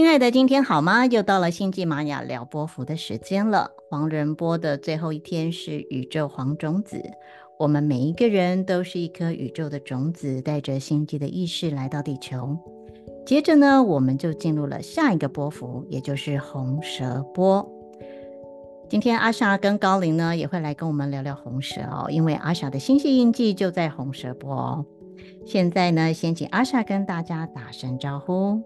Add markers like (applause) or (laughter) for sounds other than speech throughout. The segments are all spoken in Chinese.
亲爱的，今天好吗？又到了星际玛雅聊波幅的时间了。黄人波的最后一天是宇宙黄种子。我们每一个人都是一颗宇宙的种子，带着星际的意识来到地球。接着呢，我们就进入了下一个波幅，也就是红蛇波。今天阿莎跟高林呢也会来跟我们聊聊红蛇哦，因为阿莎的星系印记就在红蛇波哦。现在呢，先请阿莎跟大家打声招呼。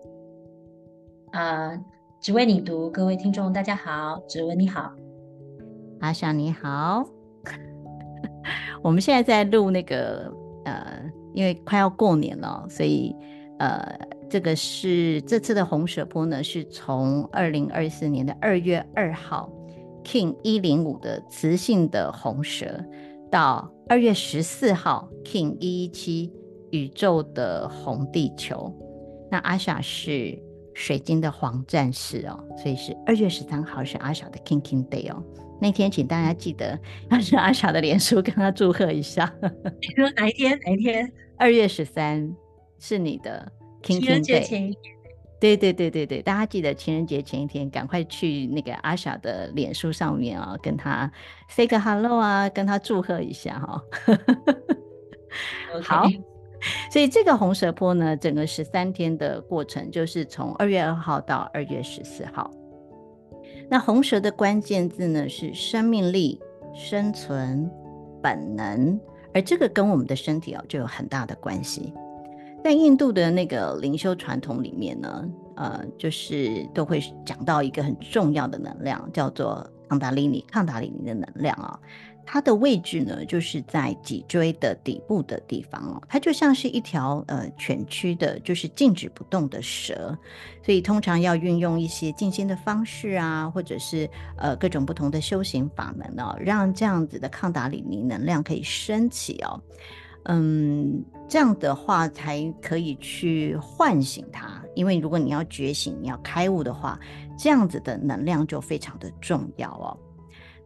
啊，只为你读，各位听众大家好，只为你好，阿莎你好。(laughs) 我们现在在录那个呃，因为快要过年了，所以呃，这个是这次的红蛇波呢，是从二零二四年的二月二号。King 一零五的磁性的红蛇，到二月十四号 King 一一七宇宙的红地球，那阿莎是水晶的黄战士哦，所以是二月十三号是阿小的 King King Day 哦。那天请大家记得要是阿小的脸书跟他祝贺一下。你说哪一天？哪一天？二月十三是你的 King King Day。对对对对对，大家记得情人节前一天赶快去那个阿小的脸书上面啊，跟他 say 个 hello 啊，跟他祝贺一下哈。Okay. 好，(laughs) 所以这个红蛇波呢，整个十三天的过程就是从二月二号到二月十四号。那红蛇的关键字呢是生命力、生存、本能，而这个跟我们的身体啊就有很大的关系。在印度的那个灵修传统里面呢，呃，就是都会讲到一个很重要的能量，叫做康达里尼，康达里尼的能量啊，它的位置呢，就是在脊椎的底部的地方哦，它就像是一条呃蜷曲的，就是静止不动的蛇，所以通常要运用一些静心的方式啊，或者是呃各种不同的修行法门哦，让这样子的康达里尼能量可以升起哦。嗯，这样的话才可以去唤醒它。因为如果你要觉醒、你要开悟的话，这样子的能量就非常的重要哦。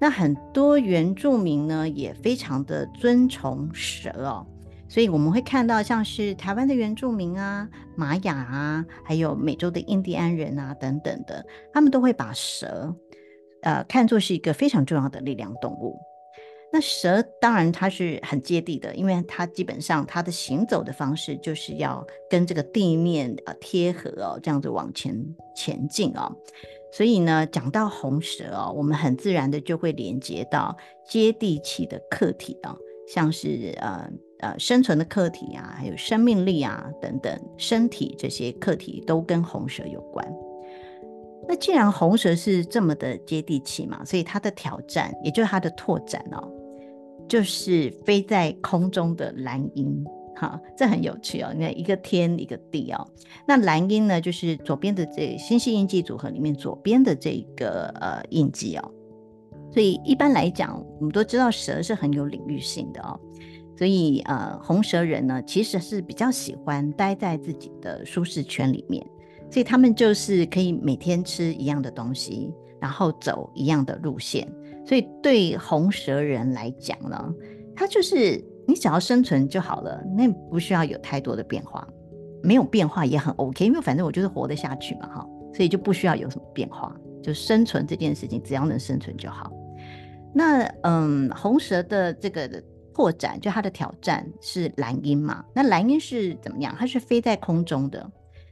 那很多原住民呢，也非常的尊崇蛇哦，所以我们会看到像是台湾的原住民啊、玛雅啊，还有美洲的印第安人啊等等的，他们都会把蛇，呃，看作是一个非常重要的力量动物。那蛇当然它是很接地的，因为它基本上它的行走的方式就是要跟这个地面呃贴合哦，这样子往前前进哦。所以呢，讲到红蛇哦，我们很自然的就会连接到接地气的课题啊、哦，像是呃呃生存的课题啊，还有生命力啊等等，身体这些课题都跟红蛇有关。那既然红蛇是这么的接地气嘛，所以它的挑战也就是它的拓展哦。就是飞在空中的蓝鹰，哈，这很有趣哦。你看，一个天，一个地哦。那蓝鹰呢，就是左边的这个星系印记组合里面左边的这个呃印记哦。所以一般来讲，我们都知道蛇是很有领域性的哦。所以呃，红蛇人呢，其实是比较喜欢待在自己的舒适圈里面，所以他们就是可以每天吃一样的东西，然后走一样的路线。所以对红蛇人来讲呢，他就是你只要生存就好了，那不需要有太多的变化，没有变化也很 OK，因为反正我就是活得下去嘛，哈，所以就不需要有什么变化，就生存这件事情只要能生存就好。那嗯，红蛇的这个拓展，就它的挑战是蓝鹰嘛？那蓝鹰是怎么样？它是飞在空中的，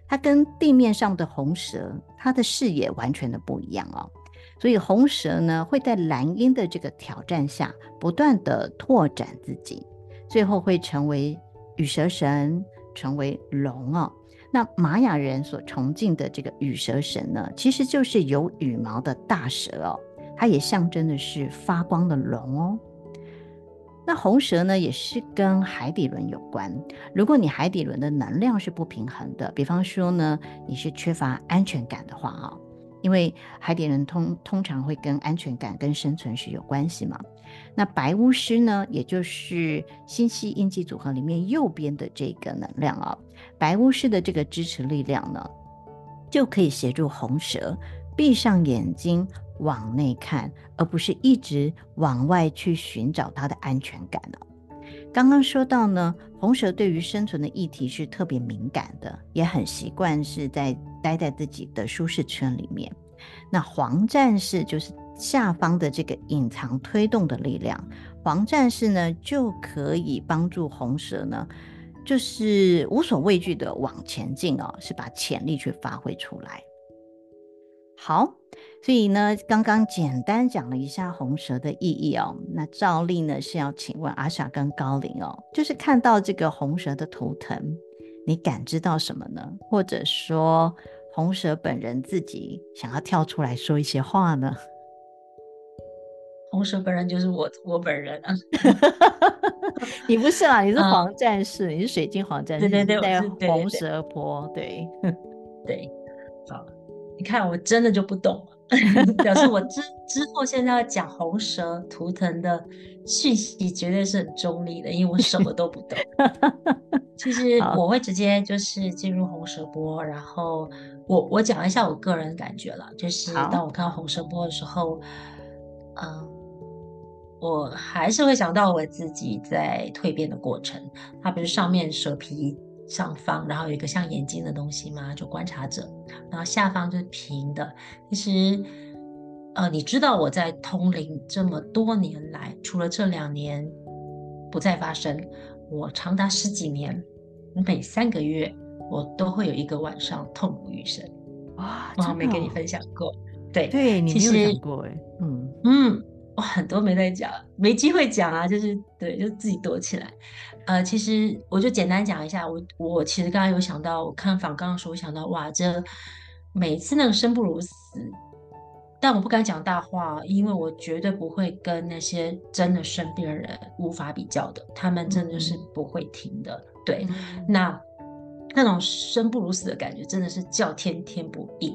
它跟地面上的红蛇，它的视野完全的不一样哦。所以红蛇呢，会在蓝鹰的这个挑战下，不断的拓展自己，最后会成为羽蛇神，成为龙哦。那玛雅人所崇敬的这个羽蛇神呢，其实就是有羽毛的大蛇哦，它也象征的是发光的龙哦。那红蛇呢，也是跟海底轮有关。如果你海底轮的能量是不平衡的，比方说呢，你是缺乏安全感的话啊、因为海底轮通通常会跟安全感、跟生存是有关系嘛。那白巫师呢，也就是星系印记组合里面右边的这个能量啊、哦，白巫师的这个支持力量呢，就可以协助红蛇闭上眼睛往内看，而不是一直往外去寻找它的安全感了。刚刚说到呢，红蛇对于生存的议题是特别敏感的，也很习惯是在待在自己的舒适圈里面。那黄战士就是下方的这个隐藏推动的力量，黄战士呢就可以帮助红蛇呢，就是无所畏惧的往前进哦，是把潜力去发挥出来。好，所以呢，刚刚简单讲了一下红蛇的意义哦。那照例呢是要请问阿莎跟高林哦，就是看到这个红蛇的图腾，你感知到什么呢？或者说红蛇本人自己想要跳出来说一些话呢？红蛇本人就是我，我本人啊。(laughs) 你不是啦，你是黄战士，嗯、你是水晶黄战士，对对对，在红蛇波，对对，对，(laughs) 对，好。你看，我真的就不懂了，(laughs) 表示我之之后现在要讲红蛇图腾的讯息，绝对是很中立的，因为我什么都不懂。其实我会直接就是进入红蛇波，然后我我讲一下我个人感觉了，就是当我看到红蛇波的时候，嗯，我还是会想到我自己在蜕变的过程，它不是上面蛇皮。上方，然后有一个像眼睛的东西嘛，就观察者，然后下方就是平的。其实，呃，你知道我在通灵这么多年来，除了这两年不再发生，我长达十几年，每三个月我都会有一个晚上痛不欲生。哇，我还没跟你分享过。对对，你没有讲过哎。嗯嗯，我很多没在讲，没机会讲啊，就是对，就自己躲起来。呃，其实我就简单讲一下，我我其实刚刚有想到，我看访刚的时候，我想到哇，这每次那个生不如死，但我不敢讲大话，因为我绝对不会跟那些真的生病的人无法比较的，他们真的是不会停的。嗯、对，那那种生不如死的感觉，真的是叫天天不应。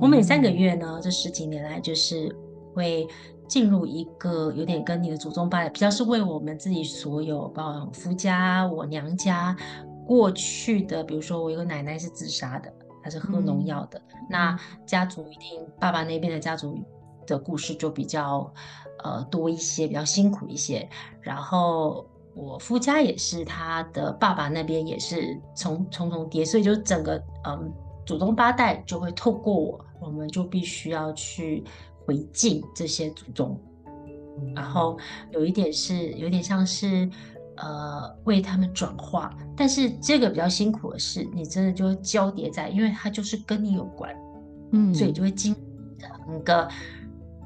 我每三个月呢，这十几年来就是会。进入一个有点跟你的祖宗八代比较是为我们自己所有，包括夫家、我娘家过去的，比如说我有个奶奶是自杀的，她是喝农药的，嗯、那家族一定爸爸那边的家族的故事就比较呃多一些，比较辛苦一些。然后我夫家也是，他的爸爸那边也是重重重叠，所以就整个嗯祖宗八代就会透过我，我们就必须要去。回敬这些祖宗，然后有一点是有点像是呃为他们转化，但是这个比较辛苦的是，你真的就会交叠在，因为它就是跟你有关，嗯，所以就会经整个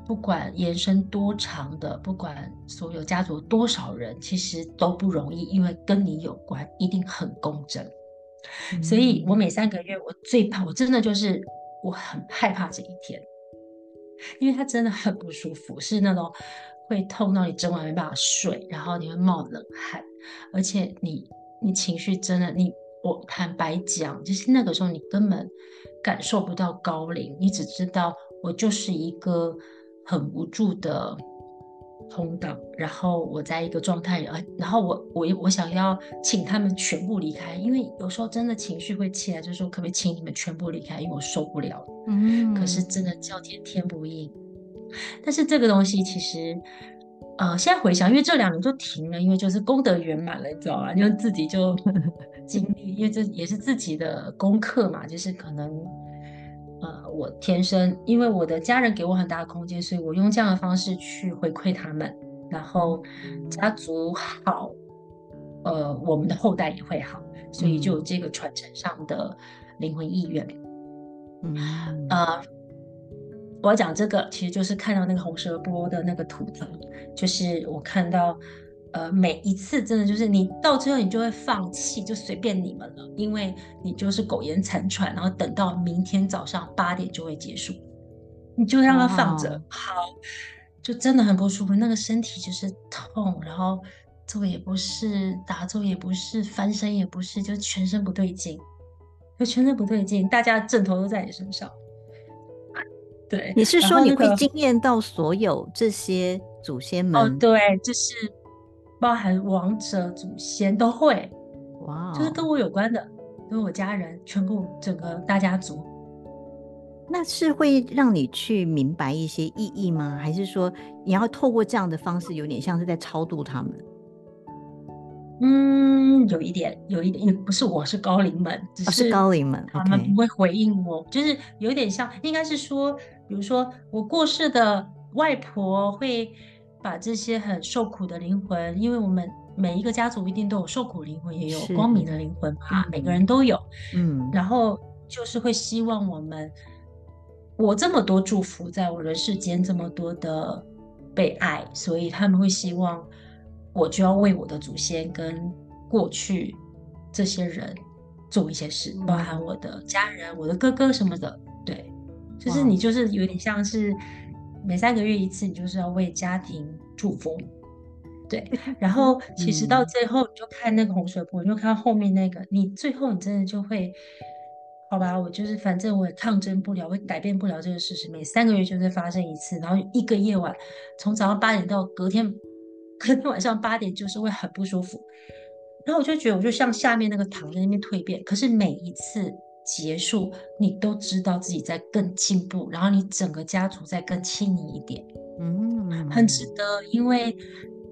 不管延伸多长的，不管所有家族多少人，其实都不容易，因为跟你有关，一定很公正。嗯，所以我每三个月，我最怕，我真的就是我很害怕这一天。因为它真的很不舒服，是那种会痛到你整晚没办法睡，然后你会冒冷汗，而且你你情绪真的，你我坦白讲，就是那个时候你根本感受不到高龄，你只知道我就是一个很无助的。通道，然后我在一个状态，呃，然后我我我想要请他们全部离开，因为有时候真的情绪会起来，就是说可不可以请你们全部离开，因为我受不了。嗯，可是真的叫天天不应。但是这个东西其实，呃，现在回想，因为这两年就停了，因为就是功德圆满了，你知道吗？因为自己就 (laughs) 经历，因为这也是自己的功课嘛，就是可能。呃，我天生，因为我的家人给我很大的空间，所以我用这样的方式去回馈他们，然后家族好，呃，我们的后代也会好，所以就有这个传承上的灵魂意愿。嗯，呃，我要讲这个，其实就是看到那个红蛇波的那个图腾，就是我看到。呃，每一次真的就是你到最后你就会放弃，就随便你们了，因为你就是苟延残喘，然后等到明天早上八点就会结束，你就让它放着，好，就真的很不舒服，那个身体就是痛，然后坐也不是，打坐也不是，翻身也不是，就全身不对劲，就全身不对劲，大家枕头都在你身上。对，你是说你会惊艳到所有这些祖先们？哦，对，就是。包含王者、祖先都会，哇就是跟我有关的，跟我家人，全部整个大家族，那是会让你去明白一些意义吗？还是说你要透过这样的方式，有点像是在超度他们？嗯，有一点，有一点，也不是我是高龄们，只是高龄们，他们不会回应我，就是有一点像，应该是说，比如说我过世的外婆会把这些很受苦的灵魂，因为我们每一个家族一定都有受苦灵魂，也有光明的灵魂嘛，每个人都有，嗯，然后就是会希望我们，我这么多祝福在我人世间，这么多的被爱，所以他们会希望。我就要为我的祖先跟过去这些人做一些事，包含我的家人、我的哥哥什么的。对，就是你就是有点像是每三个月一次，你就是要为家庭祝福。对，然后其实到最后你就看那个洪水波，你就看后面那个，你最后你真的就会，好吧，我就是反正我也抗争不了，我也改变不了这个事实。每三个月就会发生一次，然后一个夜晚，从早上八点到隔天。隔天晚上八点就是会很不舒服，然后我就觉得我就像下面那个躺在那边蜕变，可是每一次结束，你都知道自己在更进步，然后你整个家族在更亲你一点，嗯，很值得。因为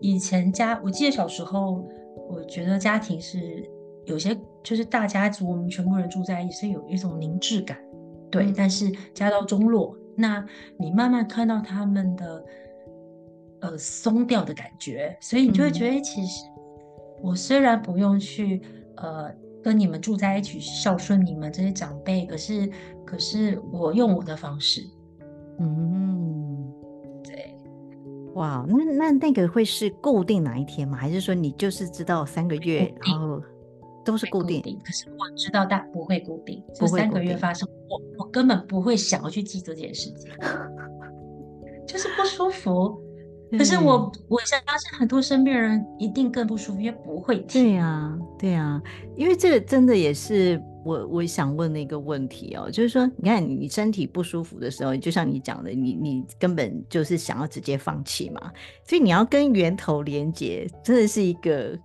以前家，我记得小时候，我觉得家庭是有些就是大家族，我们全部人住在一起是有一种凝滞感，对。嗯、但是家道中落，那你慢慢看到他们的。呃，松掉的感觉，所以你就会觉得，嗯、其实我虽然不用去呃跟你们住在一起孝顺你们这些长辈，可是可是我用我的方式，嗯，对，哇，那那那个会是固定哪一天吗？还是说你就是知道三个月，然后都是固定？固定，可是我知道但不会固定，这三个月发生，我我根本不会想要去记这件事情，(laughs) 就是不舒服。可是我，我相信很多身边人一定更不舒服，因为不会听。对呀，对呀，因为这个真的也是我我想问的一个问题哦，就是说，你看你身体不舒服的时候，就像你讲的，你你根本就是想要直接放弃嘛，所以你要跟源头连接，真的是一个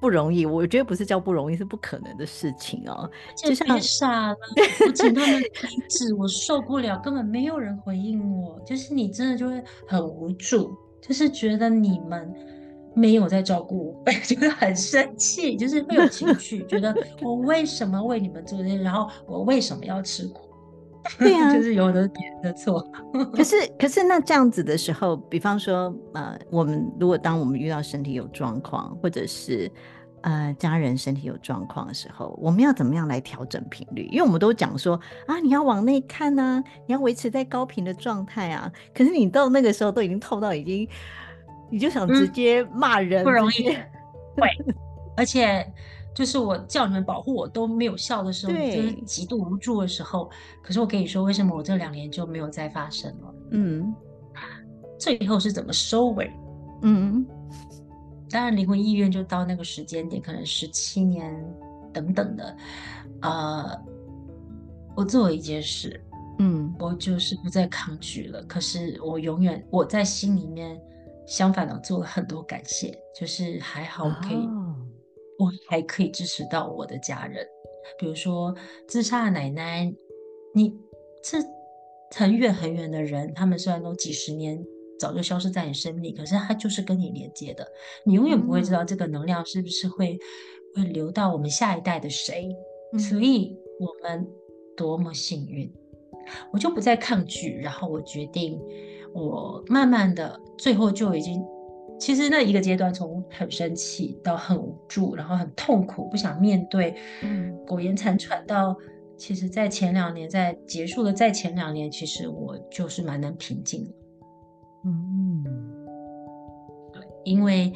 不容易。我觉得不是叫不容易，是不可能的事情哦。就像傻了，我请他们停止，我受不了，根本没有人回应我，就是你真的就会很无助。就是觉得你们没有在照顾我，(laughs) 就是很生气，就是会有情绪，觉得我为什么为你们做这些，然后我为什么要吃苦？(laughs) 对啊，就是有的别人的错。(laughs) 可是，可是那这样子的时候，比方说，呃，我们如果当我们遇到身体有状况，或者是呃家人身体有状况的时候，我们要怎么样来调整频率？因为我们都讲说啊，你要往内看啊，你要维持在高频的状态啊。可是你到那个时候都已经透到已经，你就想直接骂人，嗯，不容易。对，而且就是我叫你们保护我都没有效的时候，对就是极度无助的时候。可是我跟你说，为什么我这两年就没有再发生了？嗯，最后是怎么收尾？嗯。当然，灵魂意愿就到那个时间点，可能十七年等等的。呃，我做了一件事，嗯，我就是不再抗拒了。可是我永远我在心里面，相反的做了很多感谢，就是还好我可以，哦、我还可以支持到我的家人，比如说自杀的奶奶，你这很远很远的人，他们虽然都几十年。早就消失在你生命里，可是他就是跟你连接的，你永远不会知道这个能量是不是会会流到我们下一代的谁，嗯、所以我们多么幸运，我就不再抗拒，然后我决定，我慢慢的最后就已经，其实那一个阶段从很生气到很无助，然后很痛苦，不想面对，嗯，苟延残喘到，其实在前两年，在结束的在前两年，其实我就是蛮能平静的。嗯，对，因为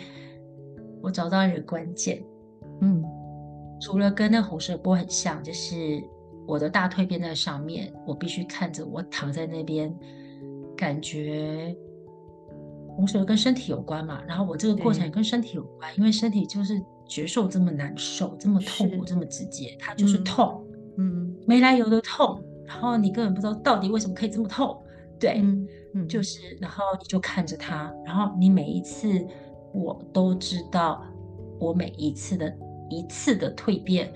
我找到一个关键，嗯，除了跟那红色波很像，就是我的大蜕变在上面，我必须看着我躺在那边，感觉红蛇跟身体有关嘛，然后我这个过程也跟身体有关，因为身体就是觉受这么难受，这么痛苦，这么直接，它就是痛，嗯，没来由的痛，然后你根本不知道到底为什么可以这么痛，对。嗯嗯，就是，然后你就看着它，然后你每一次，我都知道，我每一次的一次的蜕变，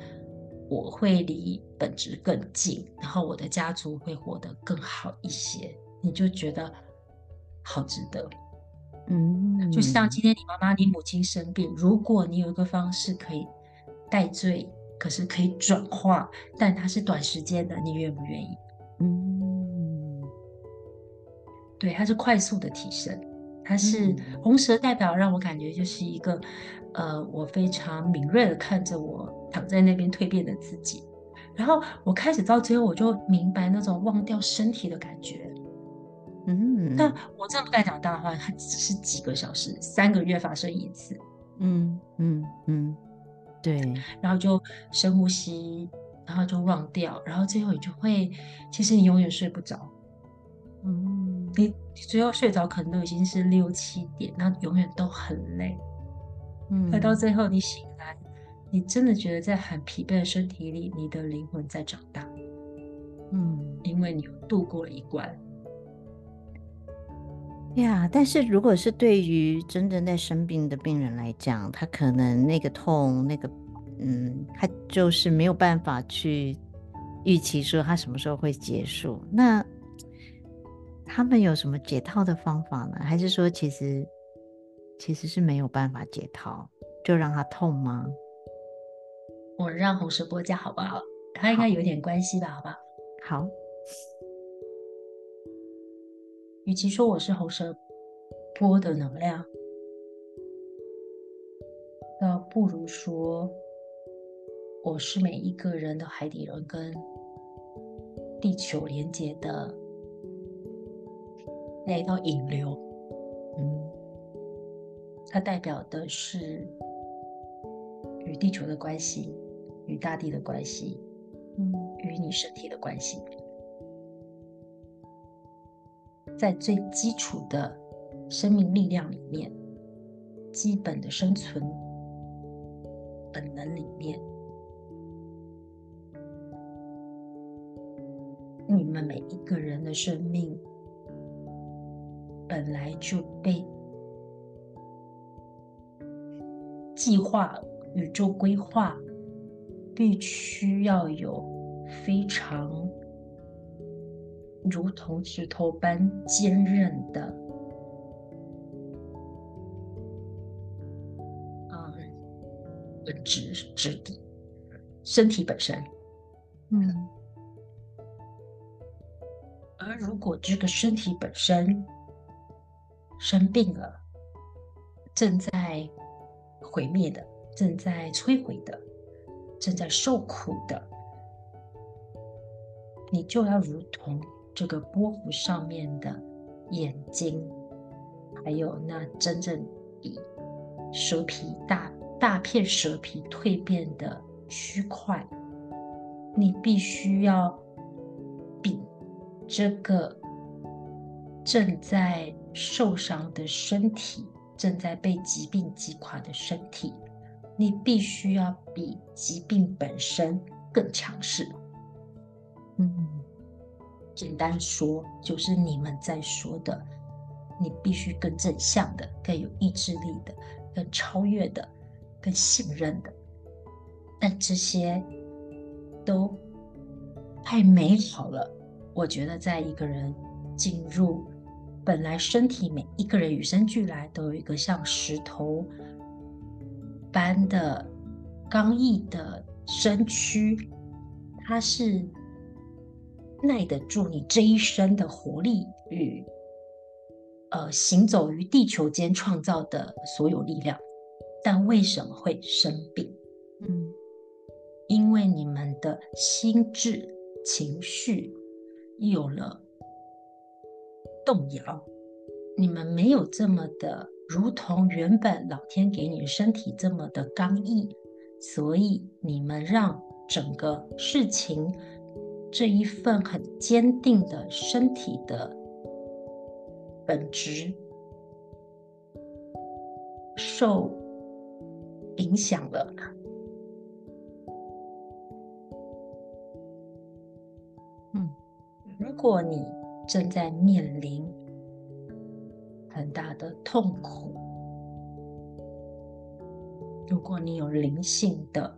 我会离本质更近，然后我的家族会活得更好一些，你就觉得好值得。嗯，就像今天你妈妈、你母亲生病，如果你有一个方式可以代罪，可是可以转化，但它是短时间的，你愿不愿意？嗯，对，它是快速的提升，它是红蛇代表，让我感觉就是一个，呃，我非常敏锐的看着我躺在那边蜕变的自己，然后我开始到最后，我就明白那种忘掉身体的感觉。嗯，但我真的不敢讲大话，它只是几个小时，三个月发生一次。嗯嗯嗯，对，然后就深呼吸，然后就忘掉，然后最后你就会，其实你永远睡不着。嗯，你最后睡着可能都已经是六七点，那永远都很累。嗯，可到最后你醒来，你真的觉得在很疲惫的身体里，你的灵魂在长大。嗯，因为你有度过了一关。呀，但是如果是对于真正在生病的病人来讲，他可能那个痛，那个，嗯，他就是没有办法去预期说他什么时候会结束。那他们有什么解套的方法呢？还是说其实其实是没有办法解套，就让他痛吗？我让红石波讲好不好？他应该有点关系吧？好不好？好。与其说我是红蛇波的能量，倒不如说我是每一个人的海底轮跟地球连接的那一道引流。嗯，它代表的是与地球的关系，与大地的关系，嗯，与你身体的关系。在最基础的生命力量里面，基本的生存本能里面，你们每一个人的生命本来就被计划、宇宙规划，必须要有非常。如同石头般坚韧的，质质地，身体本身，嗯。而如果这个身体本身生病了，正在毁灭的，正在摧毁的，正在受苦的，你就要如同。这个波幅上面的眼睛，还有那真正以蛇皮大大片蛇皮蜕变的区块，你必须要比这个正在受伤的身体，正在被疾病击垮的身体，你必须要比疾病本身更强势。嗯。简单说，就是你们在说的，你必须更正向的、更有意志力的、更超越的、更信任的。但这些都太美好了。我觉得，在一个人进入本来身体，每一个人与生俱来都有一个像石头般的刚毅的身躯，它是。耐得住你这一生的活力与呃行走于地球间创造的所有力量，但为什么会生病？嗯，因为你们的心智情绪有了动摇，你们没有这么的如同原本老天给你的身体这么的刚毅，所以你们让整个事情。这一份很坚定的身体的本质受影响了。嗯，如果你正在面临很大的痛苦，如果你有灵性的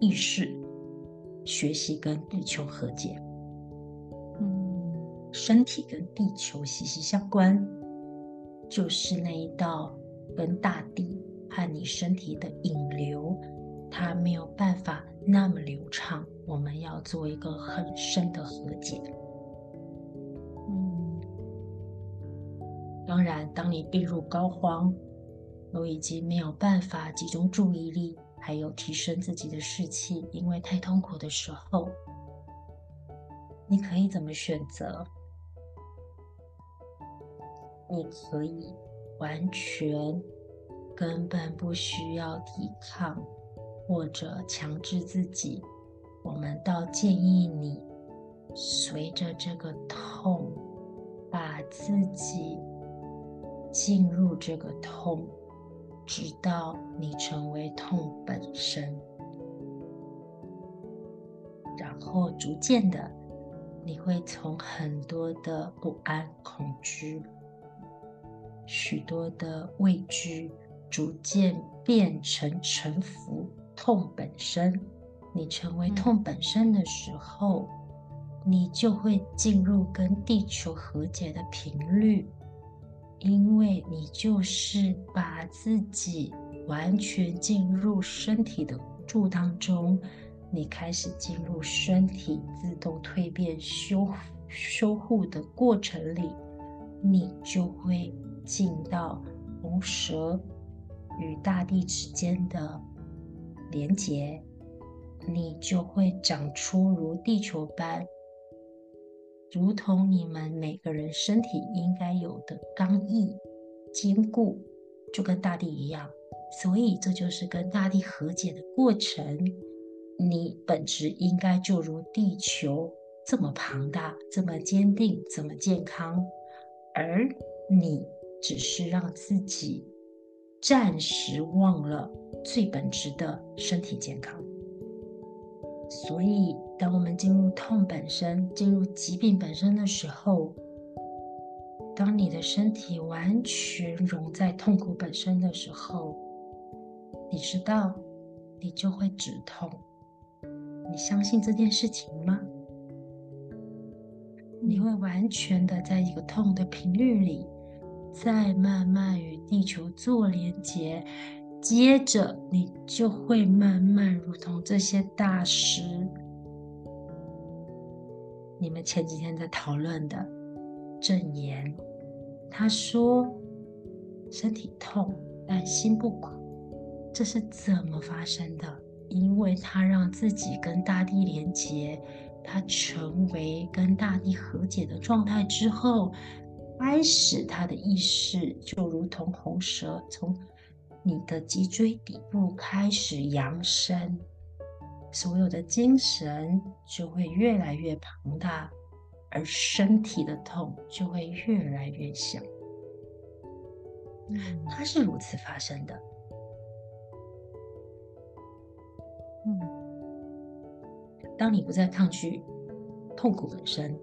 意识。学习跟地球和解，嗯，身体跟地球息息相关，就是那一道跟大地和你身体的引流，它没有办法那么流畅。我们要做一个很深的和解。嗯，当然，当你病入膏肓，都已经没有办法集中注意力，还有提升自己的士气，因为太痛苦的时候，你可以怎么选择？你可以完全根本不需要抵抗，或者强制自己。我们倒建议你随着这个痛，把自己进入这个痛，直到你成为痛本身，然后逐渐的，你会从很多的不安、恐惧。许多的畏惧逐渐变成臣服痛本身。你成为痛本身的时候，你就会进入跟地球和解的频率，因为你就是把自己完全进入身体的住当中，你开始进入身体自动蜕变修修护的过程里，你就会。进到红蛇与大地之间的连结，你就会长出如地球般，如同你们每个人身体应该有的刚毅、坚固，就跟大地一样。所以这就是跟大地和解的过程。你本质应该就如地球这么庞大、这么坚定、这么健康，而你。只是让自己暂时忘了最本质的身体健康。所以，当我们进入痛本身、进入疾病本身的时候，当你的身体完全融在痛苦本身的时候，你知道，你就会止痛。你相信这件事情吗？你会完全的在一个痛的频率里。再慢慢与地球做连接，接着你就会慢慢如同这些大师，你们前几天在讨论的证言，他说身体痛但心不苦，这是怎么发生的？因为他让自己跟大地连接，他成为跟大地和解的状态之后。开始，他的意识就如同红蛇，从你的脊椎底部开始扬升，所有的精神就会越来越庞大，而身体的痛就会越来越小。嗯，它是如此发生的。嗯，当你不再抗拒痛苦本身，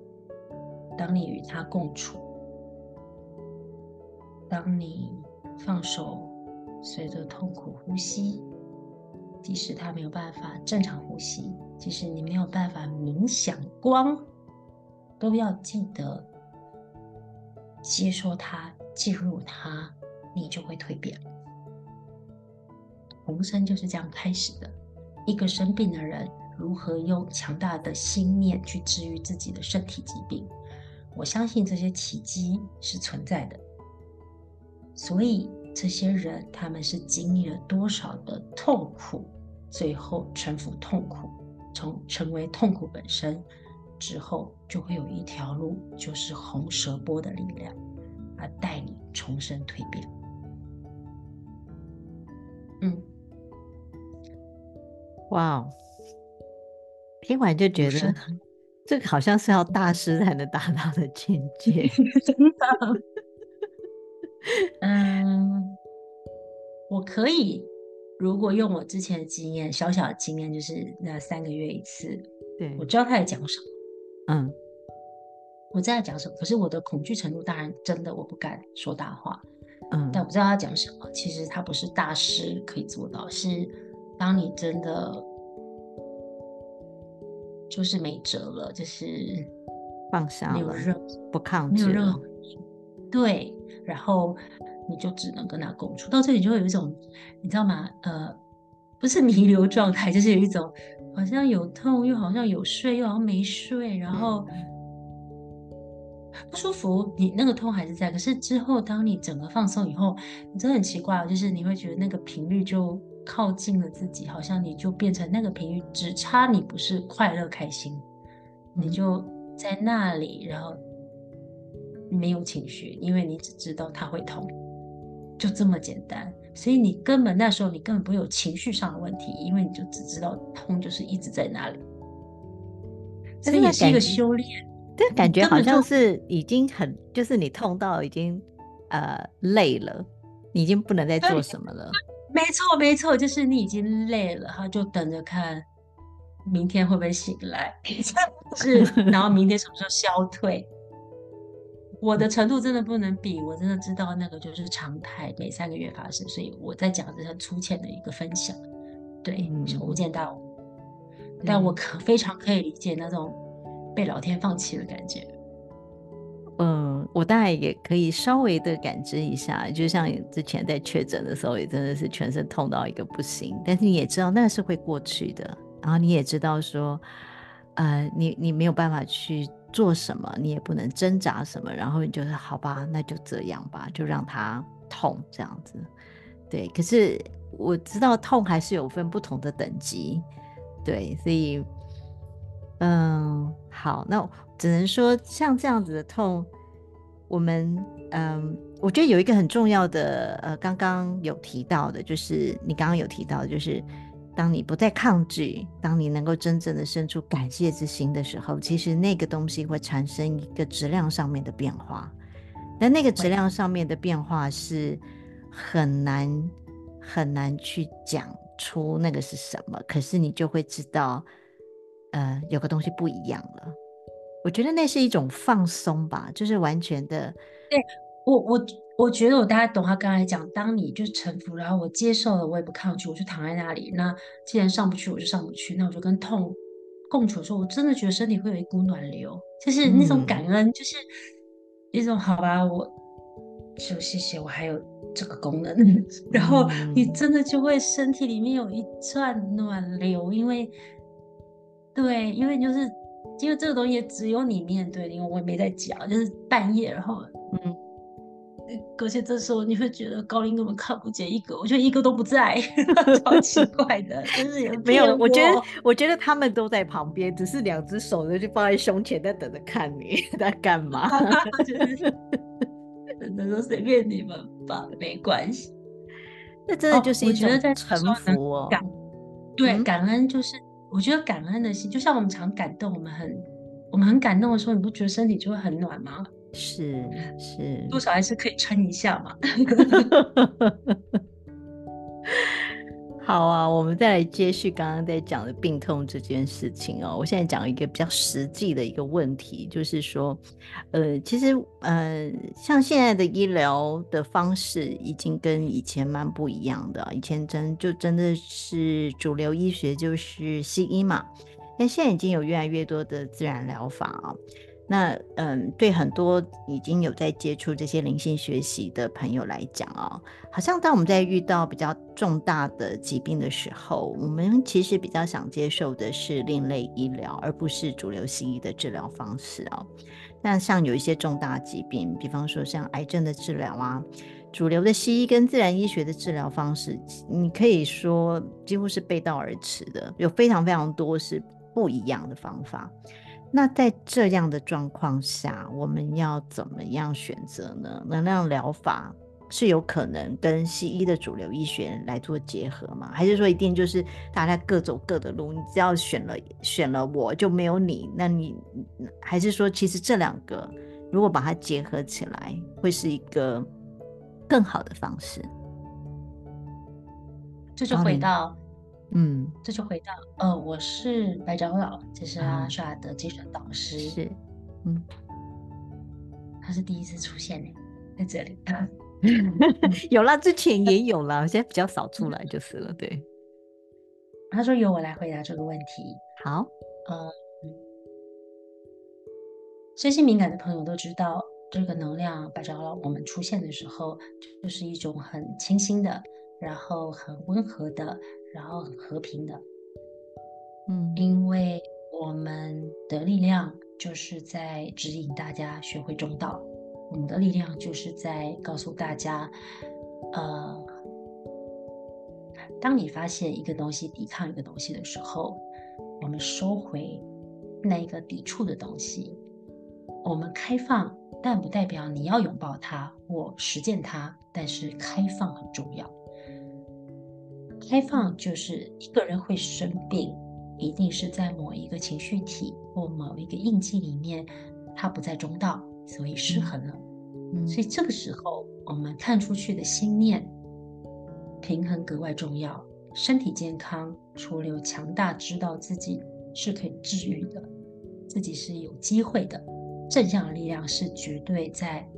当你与它共处。当你放手，随着痛苦呼吸，即使他没有办法正常呼吸，即使你没有办法冥想光，都要记得接受它，进入它，你就会蜕变。红生就是这样开始的。一个生病的人如何用强大的心念去治愈自己的身体疾病？我相信这些奇迹是存在的。所以这些人，他们是经历了多少的痛苦，最后臣服痛苦，从成为痛苦本身之后，就会有一条路，就是红蛇波的力量，而带你重生蜕变。嗯，哇哦，听完就觉得 (laughs) 这个好像是要大师才能达到的境界，(laughs) 真的。(laughs) 嗯，我可以，如果用我之前的经验，小小的经验就是那三个月一次，对，我知道他在讲什么，嗯，我知道他讲什么，可是我的恐惧程度当然真的我不敢说大话，嗯，但我不知道他讲什么。其实他不是大师可以做到，是当你真的就是没辙了，就是放下了，没有任不抗拒，没有任何对，然后你就只能跟他共处。到这里就会有一种，你知道吗？呃，不是弥留状态，就是有一种好像有痛，又好像有睡，又好像没睡，然后不舒服。你那个痛还是在，可是之后当你整个放松以后，你真的很奇怪，就是你会觉得那个频率就靠近了自己，好像你就变成那个频率，只差你不是快乐开心，你就。在那里，然后没有情绪，因为你只知道它会痛，就这么简单。所以你根本那时候你根本不会有情绪上的问题，因为你就只知道痛就是一直在那里。这也是一个修炼，这感觉好像是已经很，就是你痛到已经呃累了，你已经不能再做什么了。(laughs) 没错，没错，就是你已经累了，然后就等着看。明天会不会醒来？(laughs) 是，然后明天什么时候消退？我的程度真的不能比，我真的知道那个就是常态，每三个月发生，所以我在讲的是很粗浅的一个分享，对，小巫见大巫，但我可非常可以理解那种被老天放弃的感觉。嗯，我大概也可以稍微的感知一下，就像之前在确诊的时候，也真的是全身痛到一个不行，但是你也知道那是会过去的。然后你也知道说，呃，你你没有办法去做什么，你也不能挣扎什么，然后你就是好吧，那就这样吧，就让它痛这样子。对，可是我知道痛还是有分不同的等级，对，所以，嗯，好，那只能说像这样子的痛，我们，嗯，我觉得有一个很重要的，呃，刚刚有提到的，就是你刚刚有提到，就是。当你不再抗拒，当你能够真正的生出感谢之心的时候，其实那个东西会产生一个质量上面的变化。但那个质量上面的变化是很难很难去讲出那个是什么，可是你就会知道，呃，有个东西不一样了。我觉得那是一种放松吧，就是完全的。对，我我。我觉得我大概懂他刚才讲，当你就是臣服，然后我接受了，我也不抗拒，我就躺在那里。那既然上不去，我就上不去，那我就跟痛共处。的时候，我真的觉得身体会有一股暖流，就是那种感恩，嗯、就是一种好吧，我就谢谢我还有这个功能。(laughs) 然后你真的就会身体里面有一串暖流，因为对，因为就是因为这个东西也只有你面对，因为我也没在讲，就是半夜，然后嗯。而且这时候你会觉得高音根本看不见一个，我觉得一个都不在，(laughs) 超奇怪的，就是也没有。我觉得，我觉得他们都在旁边，只是两只手呢就放在胸前，在等着看你在干嘛。就是，(laughs) 等着说随便你们吧，没关系。那真的就是一种臣服哦。感对，感恩就是，我觉得感恩的心，就像我们常感动，我们很，我们很感动的时候，你不觉得身体就会很暖吗？是是，多少还是可以撑一下嘛。(laughs) 好啊，我们再来接续刚刚在讲的病痛这件事情哦。我现在讲一个比较实际的一个问题，就是说，呃，其实呃，像现在的医疗的方式已经跟以前蛮不一样的。以前真就真的是主流医学就是西医嘛，但现在已经有越来越多的自然疗法啊。那嗯，对很多已经有在接触这些灵性学习的朋友来讲哦，好像当我们在遇到比较重大的疾病的时候，我们其实比较想接受的是另类医疗，而不是主流西医的治疗方式哦。那像有一些重大疾病，比方说像癌症的治疗啊，主流的西医跟自然医学的治疗方式，你可以说几乎是背道而驰的，有非常非常多是不一样的方法。那在这样的状况下，我们要怎么样选择呢？能量疗法是有可能跟西医的主流医学来做结合吗？还是说一定就是大家各走各的路？你只要选了选了我就没有你？那你还是说其实这两个如果把它结合起来，会是一个更好的方式？这就回到。嗯，这就回到呃，我是白长老，这是阿莎的精神导师，是，嗯，他是第一次出现呢，在这里，(laughs) 有了之前也有了，(laughs) 现在比较少出来就是了，对。他说由我来回答这个问题，好，呃，身心敏感的朋友都知道，这个能量白长老我们出现的时候，就是一种很清新的，然后很温和的，然后很和平的。嗯，因为我们的力量就是在指引大家学会中道，我们的力量就是在告诉大家，呃，当你发现一个东西抵抗一个东西的时候，我们收回那一个抵触的东西，我们开放，但不代表你要拥抱它或实践它，但是开放很重要。开放就是一个人会生病，一定是在某一个情绪体或某一个印记里面，它不在中道，所以失衡了。嗯，所以这个时候，我们看出去的心念平衡格外重要。身体健康，除了有强大，知道自己是可以治愈的，自己是有机会的，正向的力量是绝对在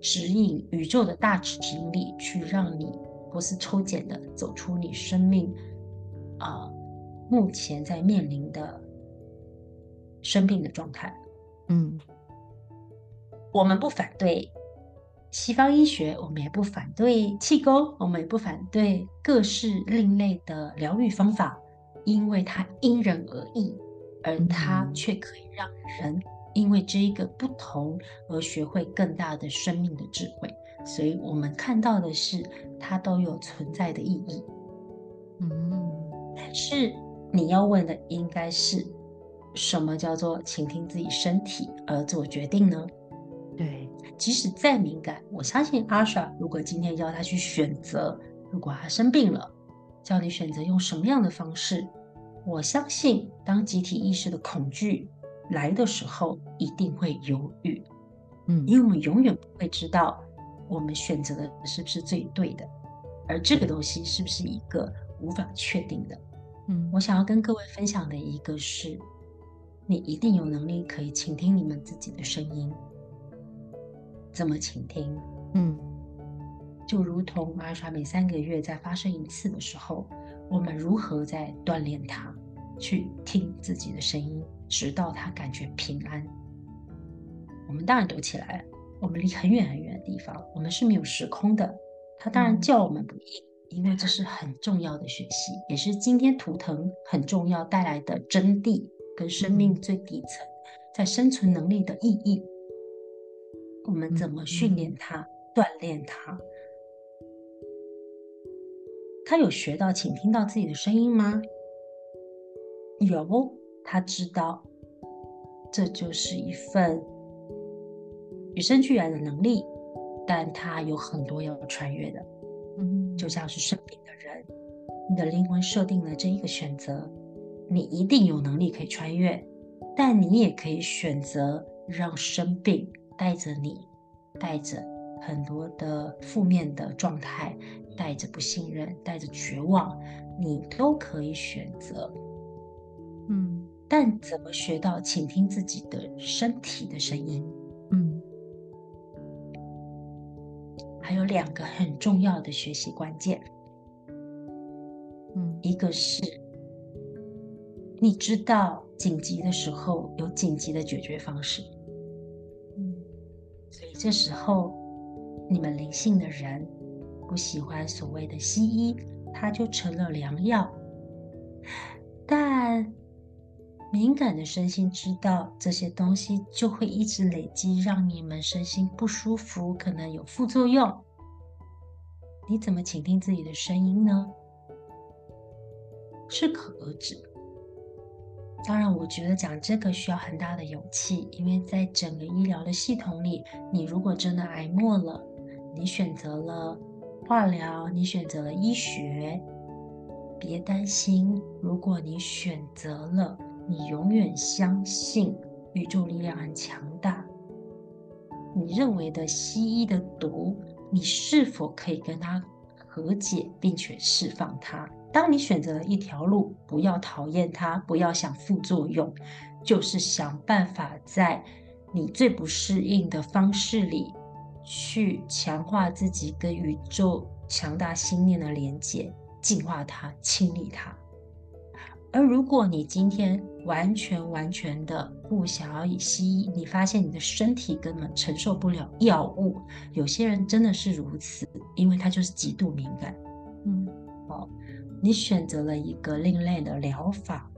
指引宇宙的大指引里去，让你不是抽检的走出你生命啊、呃、目前在面临的生病的状态。嗯，我们不反对。西方医学，我们也不反对气功，我们也不反对各式另类的疗愈方法，因为它因人而异，而它却可以让人因为这一个不同而学会更大的生命的智慧。所以，我们看到的是它都有存在的意义。嗯，但是你要问的应该是，什么叫做倾听自己身体而做决定呢？对。即使再敏感，我相信阿莎，如果今天要他去选择，如果他生病了，叫你选择用什么样的方式，我相信当集体意识的恐惧来的时候，一定会犹豫。嗯，因为我们永远不会知道我们选择的是不是最对的，而这个东西是不是一个无法确定的。嗯，我想要跟各位分享的一个是，你一定有能力可以倾听你们自己的声音。怎么倾听？嗯，就如同阿莎每三个月在发生一次的时候，我们如何在锻炼它，去听自己的声音，直到他感觉平安。我们当然躲起来，我们离很远很远的地方，我们是没有时空的。他当然叫我们不应，因为这是很重要的学习，也是今天图腾很重要带来的真谛跟生命最底层在生存能力的意义。我们怎么训练它、锻炼它？他有学到请听到自己的声音吗？有，他知道，这就是一份与生俱来的能力，但它有很多要穿越的。嗯，就像是生病的人，你的灵魂设定了这一个选择，你一定有能力可以穿越，但你也可以选择让生病。带着你，带着很多的负面的状态，带着不信任，带着绝望，你都可以选择。嗯，但怎么学到倾听自己的身体的声音？有两个很重要的学习关键。嗯，一个是你知道紧急的时候有紧急的解决方式。嗯所以这时候，你们灵性的人不喜欢所谓的西医，它就成了良药。但敏感的身心知道这些东西就会一直累积，让你们身心不舒服，可能有副作用。你怎么倾听自己的声音呢？适可而止。当然，我觉得讲这个需要很大的勇气，因为在整个医疗的系统里，你如果真的挨末了，你选择了化疗，你选择了医学，别担心。如果你选择了，你永远相信宇宙力量很强大。你认为的西医的毒，你是否可以跟它和解，并且释放它？当你选择了一条路，不要讨厌它，不要想副作用，就是想办法在你最不适应的方式里，去强化自己跟宇宙强大心念的连接，净化它，清理它。而如果你今天完全完全的不想要以西医，你发现你的身体根本承受不了药物，有些人真的是如此，因为他就是极度敏感。嗯，好，你选择了一个另类的疗法，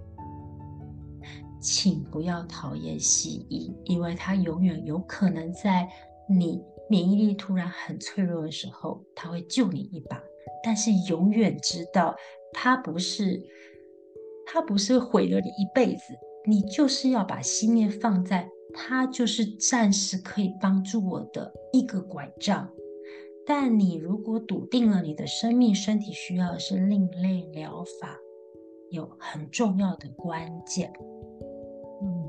请不要讨厌西医，因为它永远有可能在你免疫力突然很脆弱的时候，它会救你一把。但是永远知道，它不是。他不是毁了你一辈子，你就是要把心念放在他就是暂时可以帮助我的一个拐杖。但你如果笃定了你的生命身体需要的是另类疗法，有很重要的关键，嗯，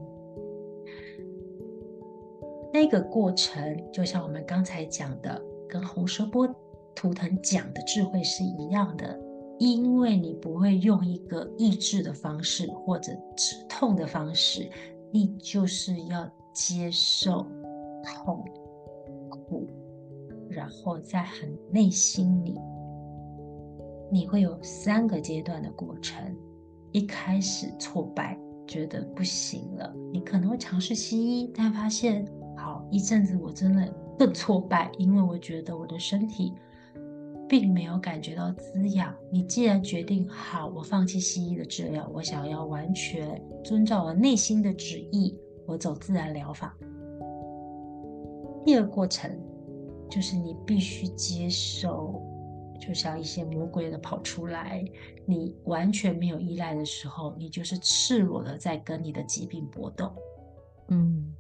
那个过程就像我们刚才讲的，跟红蛇波图腾讲的智慧是一样的。因为你不会用一个抑制的方式或者止痛的方式，你就是要接受痛苦，然后在很内心里，你会有三个阶段的过程。一开始挫败，觉得不行了，你可能会尝试西医，但发现好一阵子，我真的更挫败，因为我觉得我的身体。并没有感觉到滋养。你既然决定好，我放弃西医的治疗，我想要完全遵照我内心的旨意，我走自然疗法。第二个过程就是你必须接受，就像一些魔鬼的跑出来，你完全没有依赖的时候，你就是赤裸的在跟你的疾病搏斗。嗯，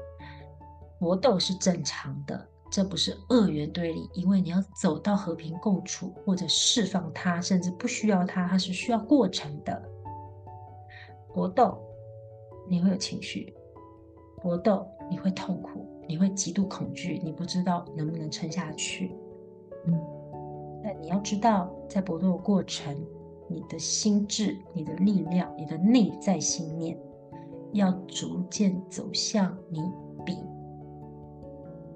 搏斗是正常的。这不是二元对立，因为你要走到和平共处，或者释放它，甚至不需要它，它是需要过程的。搏斗，你会有情绪；搏斗，你会痛苦，你会极度恐惧，你不知道能不能撑下去。嗯，但你要知道，在搏斗的过程，你的心智、你的力量、你的内在信念，要逐渐走向你比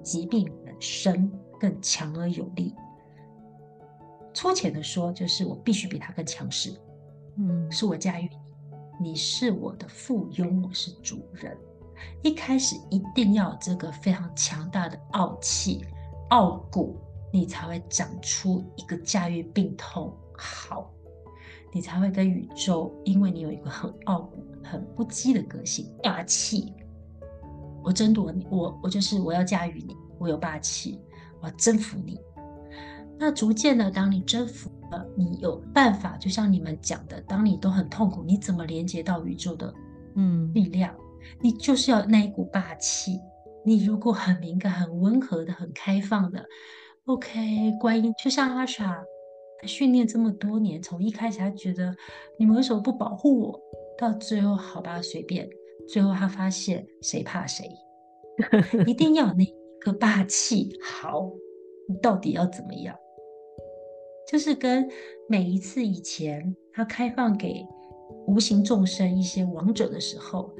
疾病身更强而有力。粗浅的说，就是我必须比他更强势。嗯，是我驾驭你，你是我的附庸，我是主人。一开始一定要有这个非常强大的傲气、傲骨，你才会长出一个驾驭病痛好，你才会跟宇宙，因为你有一个很傲骨、很不羁的个性，霸气。我争夺你，我我就是我要驾驭你。我有霸气，我要征服你。那逐渐的，当你征服了，你有办法，就像你们讲的，当你都很痛苦，你怎么连接到宇宙的嗯力量？嗯、你就是要那一股霸气。你如果很敏感、很温和的、很开放的，OK，观音就像阿傻，他训练这么多年，从一开始他觉得你们为什么不保护我？到最后好吧，随便。最后他发现谁怕谁，(laughs) 一定要有那。个霸气好，你到底要怎么样？就是跟每一次以前他开放给无形众生一些王者的时候，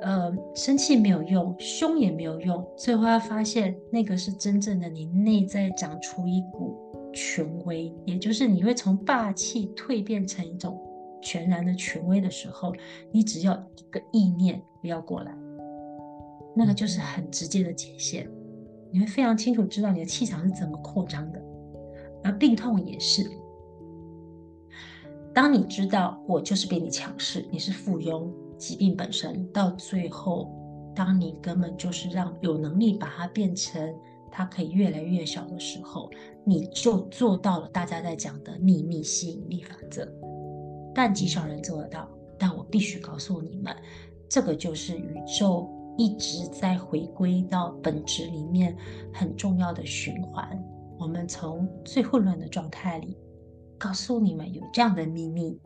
呃，生气没有用，凶也没有用，最后他发现那个是真正的你内在长出一股权威，也就是你会从霸气蜕变成一种全然的权威的时候，你只要一个意念不要过来。那个就是很直接的界限，你会非常清楚知道你的气场是怎么扩张的，而病痛也是。当你知道我就是比你强势，你是附庸，疾病本身到最后，当你根本就是让有能力把它变成它可以越来越小的时候，你就做到了大家在讲的秘密吸引力法则。但极少人做得到，但我必须告诉你们，这个就是宇宙。一直在回归到本质里面很重要的循环。我们从最混乱的状态里，告诉你们有这样的秘密，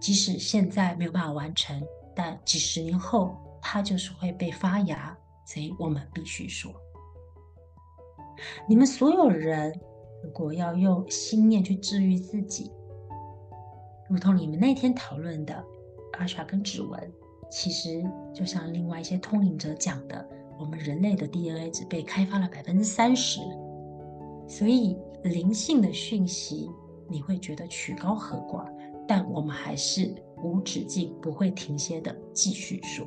即使现在没有办法完成，但几十年后它就是会被发芽。所以我们必须说，你们所有人如果要用心念去治愈自己，如同你们那天讨论的阿莎跟指纹。其实就像另外一些通灵者讲的，我们人类的 DNA 只被开发了百分之三十，所以灵性的讯息你会觉得曲高和寡，但我们还是无止境、不会停歇的继续说。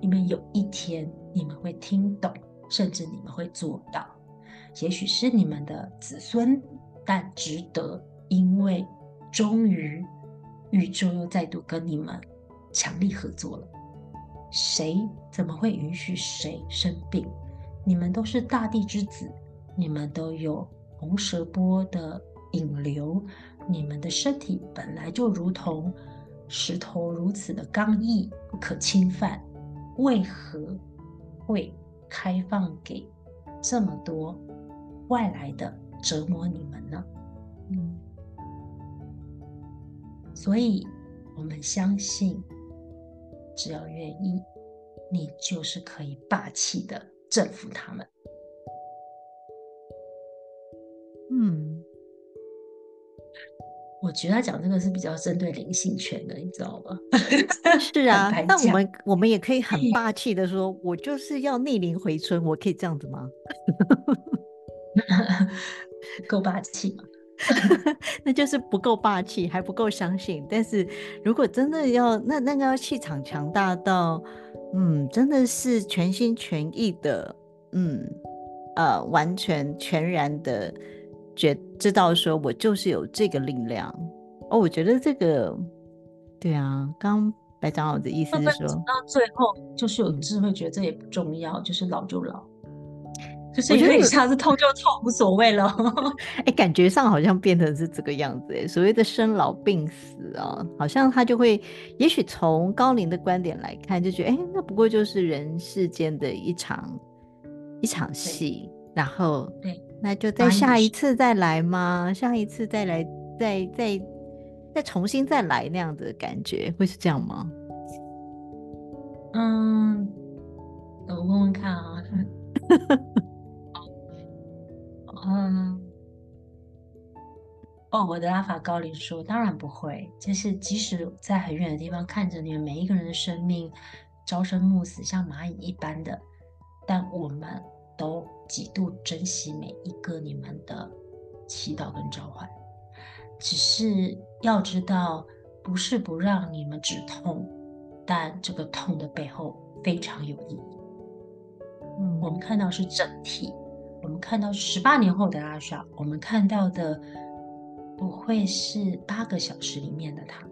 因为有一天你们会听懂，甚至你们会做到。也许是你们的子孙，但值得，因为终于宇宙又再度跟你们强力合作了。谁怎么会允许谁生病？你们都是大地之子，你们都有红蛇波的引流，你们的身体本来就如同石头如此的刚毅，不可侵犯，为何会开放给这么多外来的折磨你们呢？嗯，所以我们相信，只要愿意，你就是可以霸气的。征服他们。嗯，我觉得他讲这个是比较针对灵性权的，你知道吗？(laughs) 是啊，那我们我们也可以很 (laughs) 霸气的说，我就是要逆龄回春，我可以这样子吗？(laughs) 够霸气吗？(laughs) 那就是不够霸气，还不够相信。但是如果真的要，那那个要气场强大到。嗯，真的是全心全意的，嗯，呃，完全全然的觉知道说，我就是有这个力量。哦，我觉得这个，对啊，刚白长老的意思是说，到最后就是有智慧，觉得这也不重要，就是老就老。就是因为一下子痛就痛，无所谓了。(laughs) 哎、欸，感觉上好像变成是这个样子。哎，所谓的生老病死啊，好像他就会，也许从高龄的观点来看，就觉得，哎、欸，那不过就是人世间的一场一场戏。然后，对，那就再下一次再来吗？下一次再来，再再再重新再来那样的感觉，会是这样吗？嗯，我问问看啊。(laughs) 嗯，哦，我的拉法高灵说，当然不会。就是即使在很远的地方看着你们每一个人的生命朝生暮死，像蚂蚁一般的，但我们都极度珍惜每一个你们的祈祷跟召唤。只是要知道，不是不让你们止痛，但这个痛的背后非常有意义。嗯，我们看到是整体。我们看到十八年后的阿莎，我们看到的不会是八个小时里面的他，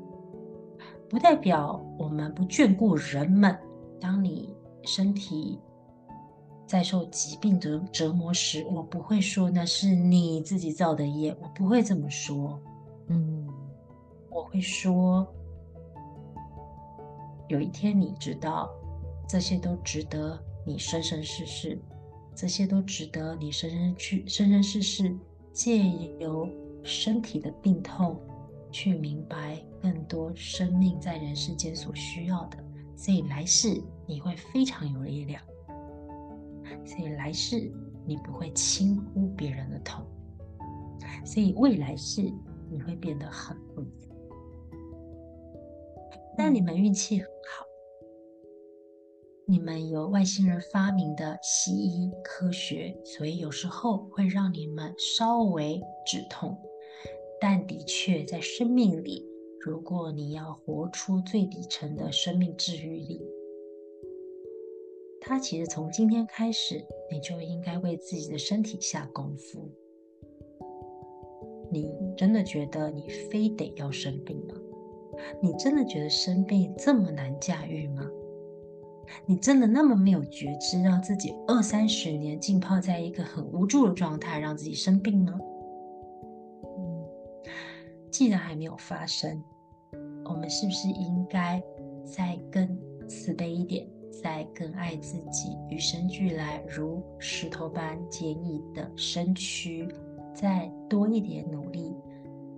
不代表我们不眷顾人们。当你身体在受疾病的折磨时，我不会说那是你自己造的业，我不会这么说。嗯，我会说，有一天你知道，这些都值得你生生世世。这些都值得你生生去生生世世借由身体的病痛，去明白更多生命在人世间所需要的。所以来世你会非常有力量，所以来世你不会轻忽别人的痛，所以未来世你会变得很不一样。但你们运气很好。你们有外星人发明的西医科学，所以有时候会让你们稍微止痛。但的确，在生命里，如果你要活出最底层的生命治愈力，它其实从今天开始，你就应该为自己的身体下功夫。你真的觉得你非得要生病吗？你真的觉得生病这么难驾驭吗？你真的那么没有觉知，让自己二三十年浸泡在一个很无助的状态，让自己生病吗？嗯，既然还没有发生，我们是不是应该再更慈悲一点，再更爱自己，与生俱来如石头般坚毅的身躯，再多一点努力，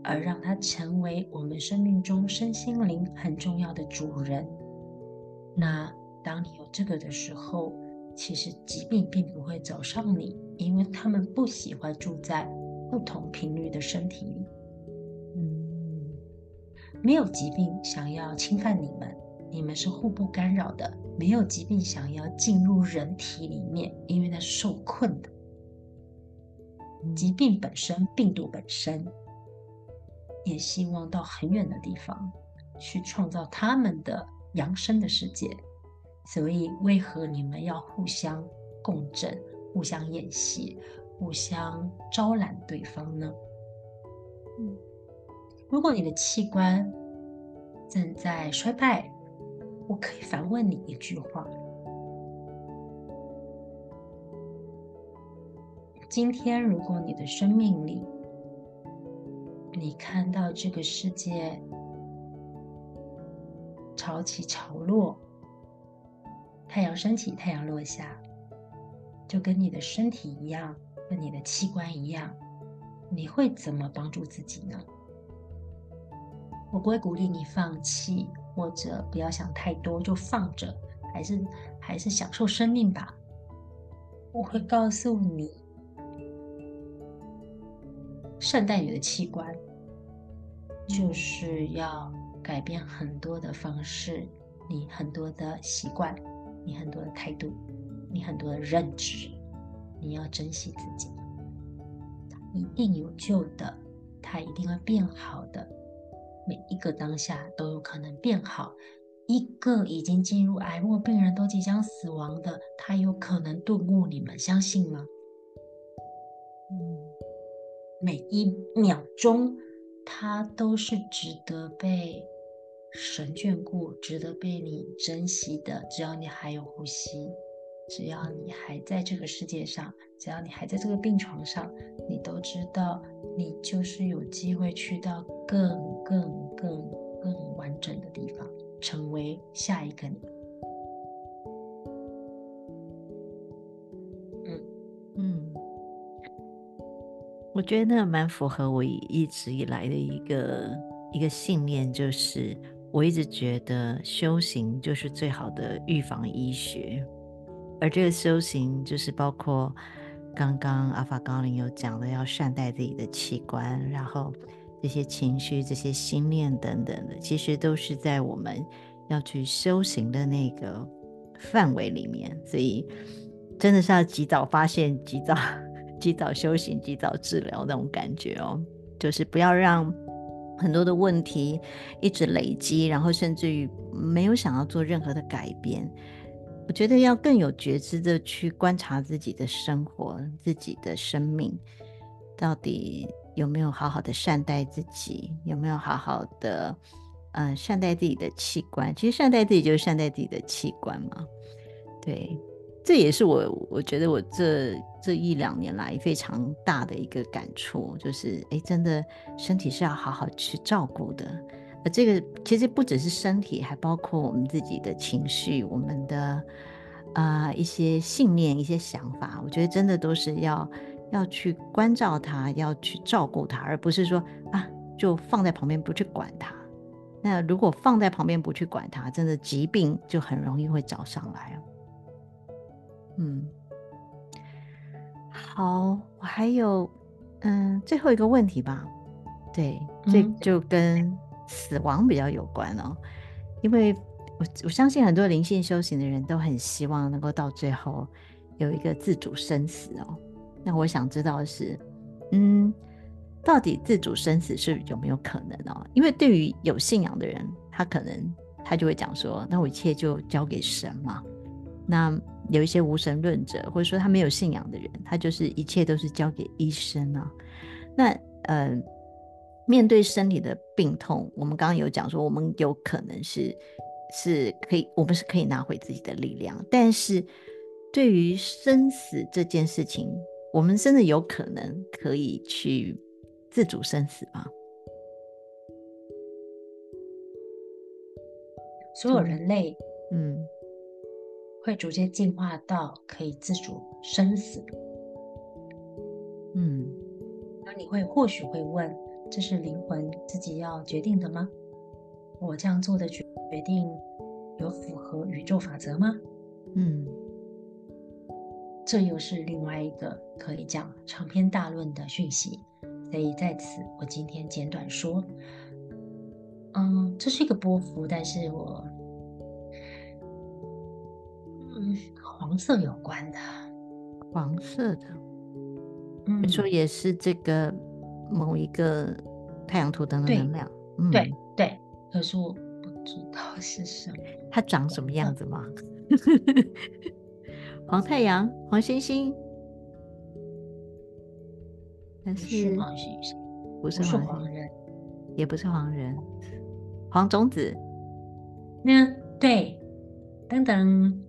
而让它成为我们生命中身心灵很重要的主人？那。当你有这个的时候，其实疾病并不会找上你，因为他们不喜欢住在不同频率的身体里。嗯，没有疾病想要侵犯你们，你们是互不干扰的。没有疾病想要进入人体里面，因为它是受困的。疾病本身，病毒本身，也希望到很远的地方去创造他们的扬升的世界。所以，为何你们要互相共振、互相演戏、互相招揽对方呢？嗯，如果你的器官正在衰败，我可以反问你一句话：今天，如果你的生命里，你看到这个世界潮起潮落，太阳升起，太阳落下，就跟你的身体一样，跟你的器官一样，你会怎么帮助自己呢？我不会鼓励你放弃，或者不要想太多，就放着，还是还是享受生命吧。我会告诉你。善待你的器官，就是要改变很多的方式，你很多的习惯，你很多的态度，你很多的认知，你要珍惜自己，它一定有救的，它一定会变好的，每一个当下都有可能变好。一个已经进入癌末病人都即将死亡的，他有可能顿悟，你们相信吗？嗯每一秒钟，它都是值得被神眷顾、值得被你珍惜的。只要你还有呼吸，只要你还在这个世界上，只要你还在这个病床上，你都知道，你就是有机会去到更、更、更、更完整的地方，成为下一个你。嗯嗯我觉得那蛮符合我一直以来的一个一个信念，就是我一直觉得修行就是最好的预防医学，而这个修行就是包括刚刚阿法高林有讲的，要善待自己的器官，然后这些情绪、这些心念等等的，其实都是在我们要去修行的那个范围里面，所以真的是要及早发现，及早。(laughs) 及早修行，及早治疗那种感觉哦，就是不要让很多的问题一直累积，然后甚至于没有想要做任何的改变。我觉得要更有觉知的去观察自己的生活、自己的生命，到底有没有好好的善待自己，有没有好好的呃善待自己的器官。其实善待自己就是善待自己的器官嘛，对。这也是我我觉得我这这一两年来非常大的一个感触，就是哎，真的身体是要好好去照顾的。而这个其实不只是身体，还包括我们自己的情绪、我们的啊、一些信念、一些想法。我觉得真的都是要要去关照它，要去照顾它，而不是说啊就放在旁边不去管它。那如果放在旁边不去管它，真的疾病就很容易会找上来。嗯，好，我还有嗯最后一个问题吧，对，这就跟死亡比较有关哦，因为我我相信很多灵性修行的人都很希望能够到最后有一个自主生死哦。那我想知道的是，嗯，到底自主生死是有没有可能哦？因为对于有信仰的人，他可能他就会讲说，那我一切就交给神嘛，那。有一些无神论者，或者说他没有信仰的人，他就是一切都是交给医生啊。那呃，面对身体的病痛，我们刚刚有讲说，我们有可能是是可以，我们是可以拿回自己的力量。但是对于生死这件事情，我们真的有可能可以去自主生死吗？所有人类，嗯。会逐渐进化到可以自主生死。嗯，那你会或许会问：这是灵魂自己要决定的吗？我这样做的决决定有符合宇宙法则吗？嗯，这又是另外一个可以讲长篇大论的讯息。所以在此，我今天简短说：嗯，这是一个波幅，但是我。嗯，黄色有关的，黄色的，嗯，你说也是这个某一个太阳图腾的能量。嗯、对对，可是我不知道是什么。它长什么样子吗？(laughs) 黄太阳、黄星星，但是，是黄星星，不是黄，不是黄人，也不是黄人，黄种子。那对，等等，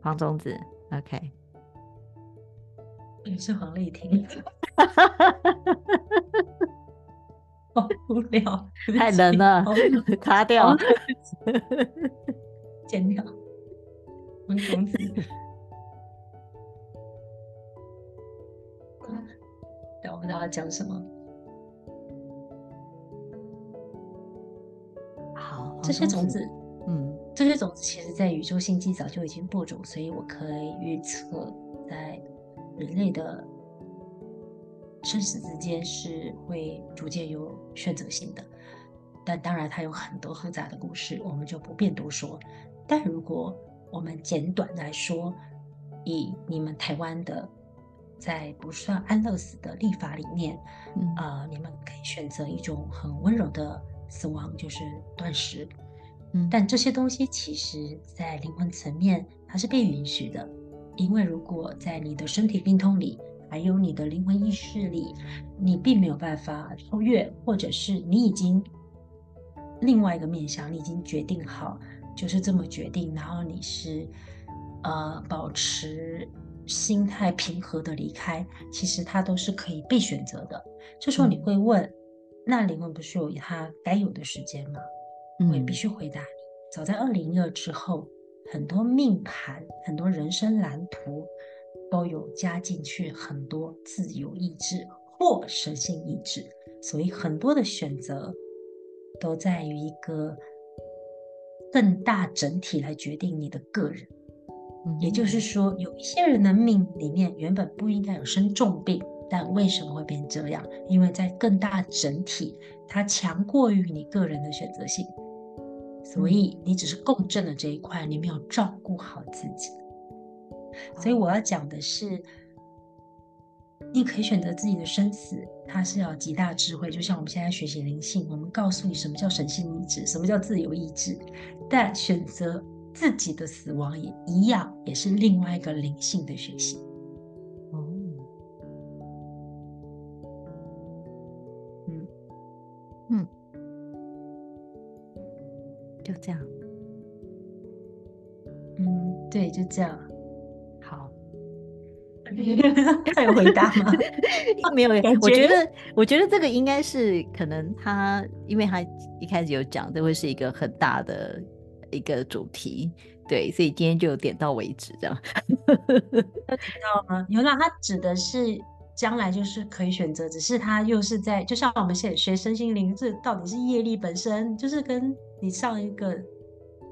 黄种子，OK。也是黄丽婷，好无聊，太冷了，卡掉，剪掉，黄种子。对，我不知道要讲什么。好，这些种子，嗯，这些种子其实在宇宙星际早就已经播种，所以我可以预测在。人类的生死之间是会逐渐有选择性的，但当然它有很多复杂的故事，我们就不便多说。但如果我们简短来说，以你们台湾的在不算安乐死的立法里面，嗯、呃，你们可以选择一种很温柔的死亡，就是断食。嗯，但这些东西其实在灵魂层面它是被允许的。因为如果在你的身体病痛里，还有你的灵魂意识里，你并没有办法超越，或者是你已经另外一个面向，你已经决定好就是这么决定，然后你是呃保持心态平和的离开，其实它都是可以被选择的。这时候你会问，嗯、那灵魂不是有它该有的时间吗？我也必须回答你，早在二零一二之后。很多命盘、很多人生蓝图都有加进去很多自由意志或神性意志，所以很多的选择都在于一个更大整体来决定你的个人。也就是说，有一些人的命里面原本不应该有生重病，但为什么会变这样？因为在更大整体，它强过于你个人的选择性。所以你只是共振了这一块，你没有照顾好自己。所以我要讲的是，你可以选择自己的生死，它是要极大智慧。就像我们现在学习灵性，我们告诉你什么叫神性意志，什么叫自由意志。但选择自己的死亡也一样，也是另外一个灵性的学习。这样，嗯，对，就这样。好，(laughs) 他有回答吗？(laughs) 没有，我觉得，我觉得这个应该是可能他，因为他一开始有讲，这会是一个很大的一个主题，对，所以今天就点到为止，这样。(laughs) 有提到吗？有啦，他指的是。将来就是可以选择，只是他又是在，就像我们现在学身心灵，这到底是业力本身，就是跟你上一个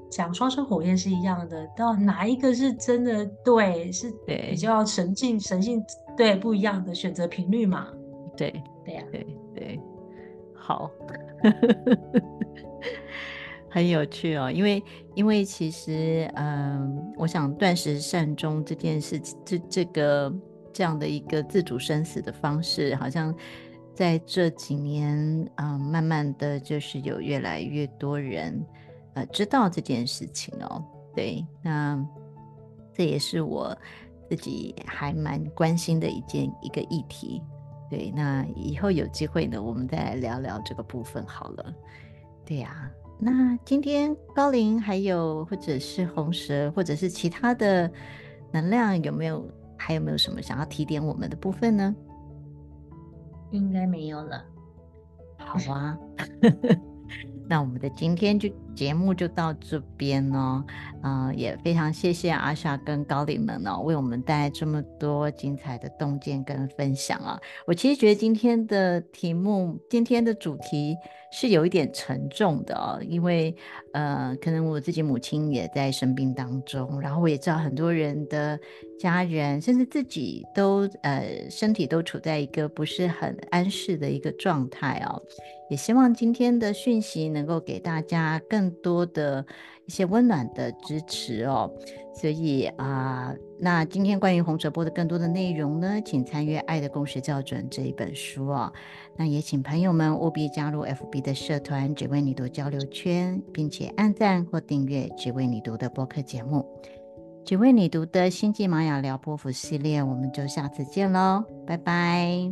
讲双生火焰是一样的，到哪一个是真的对，是比较神性神性对不一样的选择频率嘛？对对呀，对对，好，(laughs) 很有趣哦，因为因为其实嗯，我想断食善终这件事情，这这个。这样的一个自主生死的方式，好像在这几年，嗯、慢慢的就是有越来越多人，呃，知道这件事情哦。对，那这也是我自己还蛮关心的一件一个议题。对，那以后有机会呢，我们再来聊聊这个部分好了。对呀、啊，那今天高龄还有或者是红蛇或者是其他的能量有没有？还有没有什么想要提点我们的部分呢？应该没有了。好啊，(laughs) 那我们的今天就节目就到这边哦。嗯、呃，也非常谢谢阿莎跟高灵们哦，为我们带来这么多精彩的洞见跟分享啊。我其实觉得今天的题目，今天的主题是有一点沉重的哦，因为呃，可能我自己母亲也在生病当中，然后我也知道很多人的。家人甚至自己都呃身体都处在一个不是很安适的一个状态哦，也希望今天的讯息能够给大家更更多的一些温暖的支持哦。所以啊、那今天关于红蛇波的更多的内容呢，请参阅《爱的共识校准》这一本书哦。那也请朋友们务必加入 FB 的社团“只为你读交流圈”，并且按赞或订阅“只为你读”的播客节目。只为你读的星际玛雅聊波符系列，我们就下次见喽，拜拜！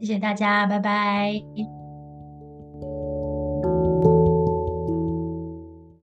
谢谢大家，拜拜。